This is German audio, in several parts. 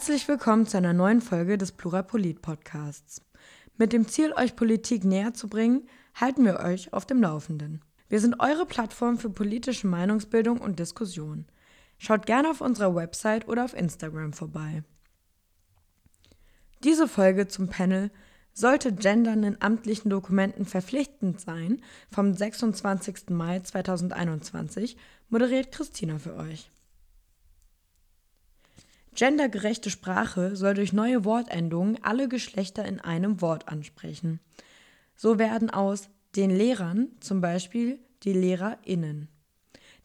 Herzlich willkommen zu einer neuen Folge des Plurapolit Podcasts. Mit dem Ziel, euch Politik näher zu bringen, halten wir euch auf dem Laufenden. Wir sind eure Plattform für politische Meinungsbildung und Diskussion. Schaut gerne auf unserer Website oder auf Instagram vorbei. Diese Folge zum Panel sollte Gendern in amtlichen Dokumenten verpflichtend sein vom 26. Mai 2021 moderiert Christina für euch. Gendergerechte Sprache soll durch neue Wortendungen alle Geschlechter in einem Wort ansprechen. So werden aus den Lehrern zum Beispiel die LehrerInnen.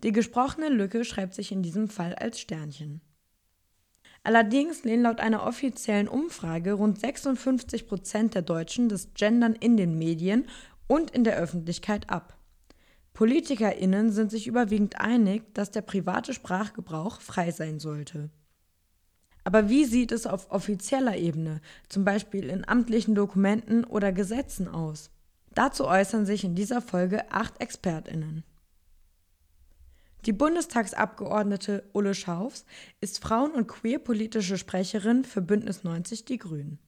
Die gesprochene Lücke schreibt sich in diesem Fall als Sternchen. Allerdings lehnen laut einer offiziellen Umfrage rund 56 Prozent der Deutschen das Gendern in den Medien und in der Öffentlichkeit ab. PolitikerInnen sind sich überwiegend einig, dass der private Sprachgebrauch frei sein sollte. Aber wie sieht es auf offizieller Ebene, zum Beispiel in amtlichen Dokumenten oder Gesetzen aus? Dazu äußern sich in dieser Folge acht ExpertInnen. Die Bundestagsabgeordnete Ulle Schaufs ist Frauen- und queerpolitische Sprecherin für Bündnis 90 Die Grünen.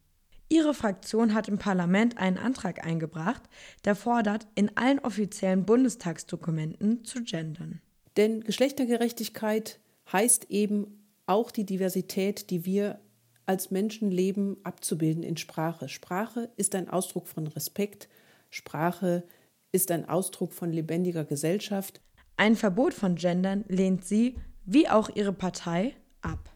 Ihre Fraktion hat im Parlament einen Antrag eingebracht, der fordert, in allen offiziellen Bundestagsdokumenten zu gendern. Denn Geschlechtergerechtigkeit heißt eben auch die Diversität, die wir als Menschen leben, abzubilden in Sprache. Sprache ist ein Ausdruck von Respekt. Sprache ist ein Ausdruck von lebendiger Gesellschaft. Ein Verbot von Gendern lehnt sie, wie auch ihre Partei, ab.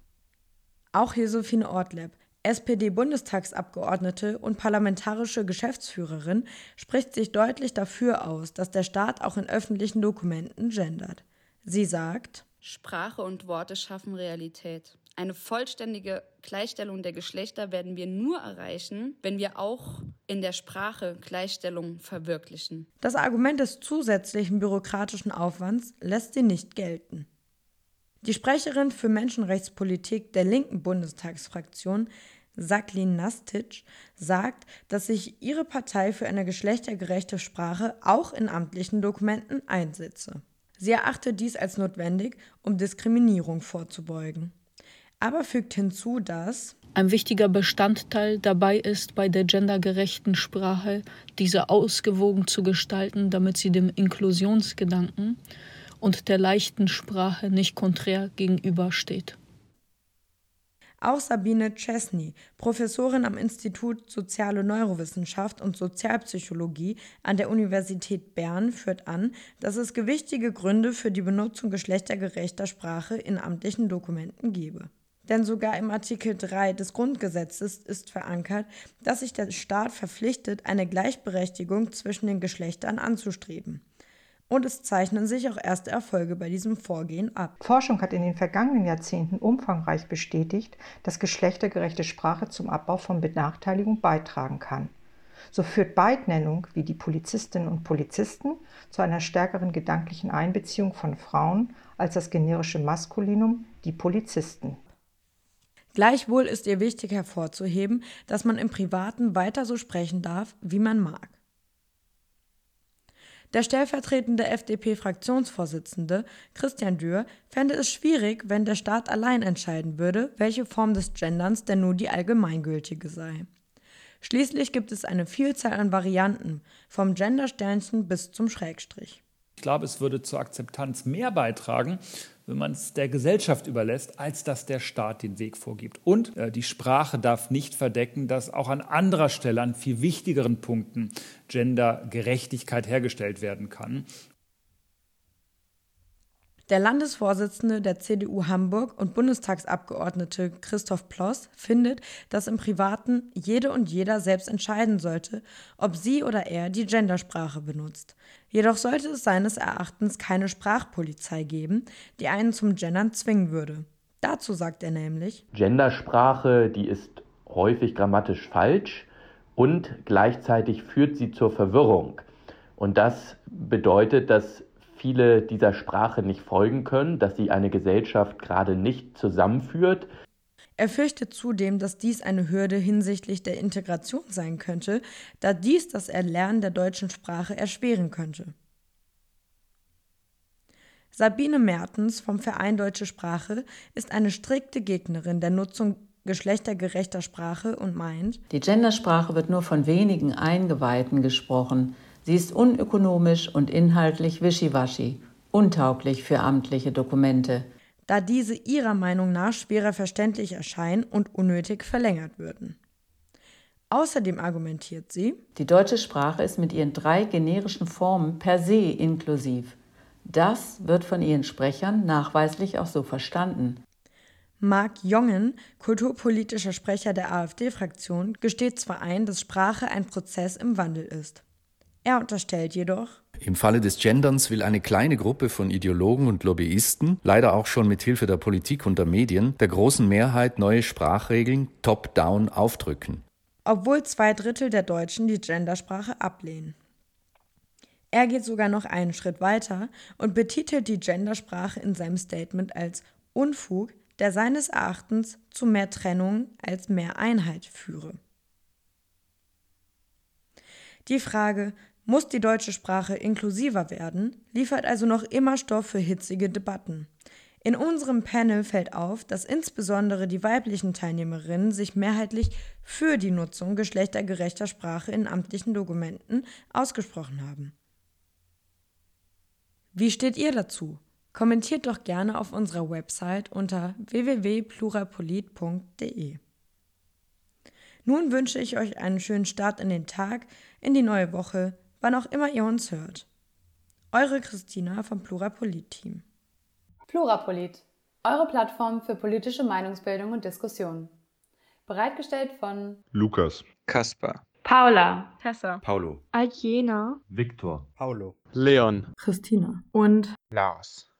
Auch Josephine Ortleb, SPD-Bundestagsabgeordnete und parlamentarische Geschäftsführerin, spricht sich deutlich dafür aus, dass der Staat auch in öffentlichen Dokumenten gendert. Sie sagt, Sprache und Worte schaffen Realität. Eine vollständige Gleichstellung der Geschlechter werden wir nur erreichen, wenn wir auch in der Sprache Gleichstellung verwirklichen. Das Argument des zusätzlichen bürokratischen Aufwands lässt sie nicht gelten. Die Sprecherin für Menschenrechtspolitik der linken Bundestagsfraktion, Saklin Nastic, sagt, dass sich ihre Partei für eine geschlechtergerechte Sprache auch in amtlichen Dokumenten einsetze. Sie erachte dies als notwendig, um Diskriminierung vorzubeugen. Aber fügt hinzu, dass ein wichtiger Bestandteil dabei ist, bei der gendergerechten Sprache diese ausgewogen zu gestalten, damit sie dem Inklusionsgedanken und der leichten Sprache nicht konträr gegenübersteht. Auch Sabine Chesney, Professorin am Institut Soziale Neurowissenschaft und Sozialpsychologie an der Universität Bern, führt an, dass es gewichtige Gründe für die Benutzung geschlechtergerechter Sprache in amtlichen Dokumenten gebe. Denn sogar im Artikel 3 des Grundgesetzes ist verankert, dass sich der Staat verpflichtet, eine Gleichberechtigung zwischen den Geschlechtern anzustreben und es zeichnen sich auch erste Erfolge bei diesem Vorgehen ab. Forschung hat in den vergangenen Jahrzehnten umfangreich bestätigt, dass geschlechtergerechte Sprache zum Abbau von Benachteiligung beitragen kann. So führt Beidnennung wie die Polizistinnen und Polizisten zu einer stärkeren gedanklichen Einbeziehung von Frauen als das generische Maskulinum die Polizisten. Gleichwohl ist ihr wichtig hervorzuheben, dass man im Privaten weiter so sprechen darf, wie man mag. Der stellvertretende FDP-Fraktionsvorsitzende Christian Dürr fände es schwierig, wenn der Staat allein entscheiden würde, welche Form des Genderns denn nun die allgemeingültige sei. Schließlich gibt es eine Vielzahl an Varianten, vom Gendersternchen bis zum Schrägstrich. Ich glaube, es würde zur Akzeptanz mehr beitragen, wenn man es der Gesellschaft überlässt, als dass der Staat den Weg vorgibt. Und äh, die Sprache darf nicht verdecken, dass auch an anderer Stelle, an viel wichtigeren Punkten, Gendergerechtigkeit hergestellt werden kann. Der Landesvorsitzende der CDU Hamburg und Bundestagsabgeordnete Christoph Ploss findet, dass im Privaten jede und jeder selbst entscheiden sollte, ob sie oder er die Gendersprache benutzt. Jedoch sollte es seines Erachtens keine Sprachpolizei geben, die einen zum Gendern zwingen würde. Dazu sagt er nämlich: Gendersprache, die ist häufig grammatisch falsch und gleichzeitig führt sie zur Verwirrung. Und das bedeutet, dass viele dieser Sprache nicht folgen können, dass sie eine Gesellschaft gerade nicht zusammenführt. Er fürchtet zudem, dass dies eine Hürde hinsichtlich der Integration sein könnte, da dies das Erlernen der deutschen Sprache erschweren könnte. Sabine Mertens vom Verein Deutsche Sprache ist eine strikte Gegnerin der Nutzung geschlechtergerechter Sprache und meint, die Gendersprache wird nur von wenigen Eingeweihten gesprochen. Sie ist unökonomisch und inhaltlich wischiwaschi, untauglich für amtliche Dokumente. Da diese ihrer Meinung nach schwerer verständlich erscheinen und unnötig verlängert würden. Außerdem argumentiert sie, die deutsche Sprache ist mit ihren drei generischen Formen per se inklusiv. Das wird von ihren Sprechern nachweislich auch so verstanden. Marc Jongen, kulturpolitischer Sprecher der AfD-Fraktion, gesteht zwar ein, dass Sprache ein Prozess im Wandel ist. Er unterstellt jedoch, im Falle des Genderns will eine kleine Gruppe von Ideologen und Lobbyisten, leider auch schon mit Hilfe der Politik und der Medien, der großen Mehrheit neue Sprachregeln top-down aufdrücken. Obwohl zwei Drittel der Deutschen die Gendersprache ablehnen. Er geht sogar noch einen Schritt weiter und betitelt die Gendersprache in seinem Statement als Unfug, der seines Erachtens zu mehr Trennung als mehr Einheit führe. Die Frage, muss die deutsche Sprache inklusiver werden, liefert also noch immer Stoff für hitzige Debatten. In unserem Panel fällt auf, dass insbesondere die weiblichen Teilnehmerinnen sich mehrheitlich für die Nutzung geschlechtergerechter Sprache in amtlichen Dokumenten ausgesprochen haben. Wie steht ihr dazu? Kommentiert doch gerne auf unserer Website unter www.plurapolit.de. Nun wünsche ich euch einen schönen Start in den Tag, in die neue Woche, wann auch immer ihr uns hört. Eure Christina vom Plurapolit-Team. Plurapolit, eure Plattform für politische Meinungsbildung und Diskussion. Bereitgestellt von Lukas, Kaspar, Paula, Tessa, Paulo, Aljena, Viktor, Paulo, Leon, Christina. Und Lars.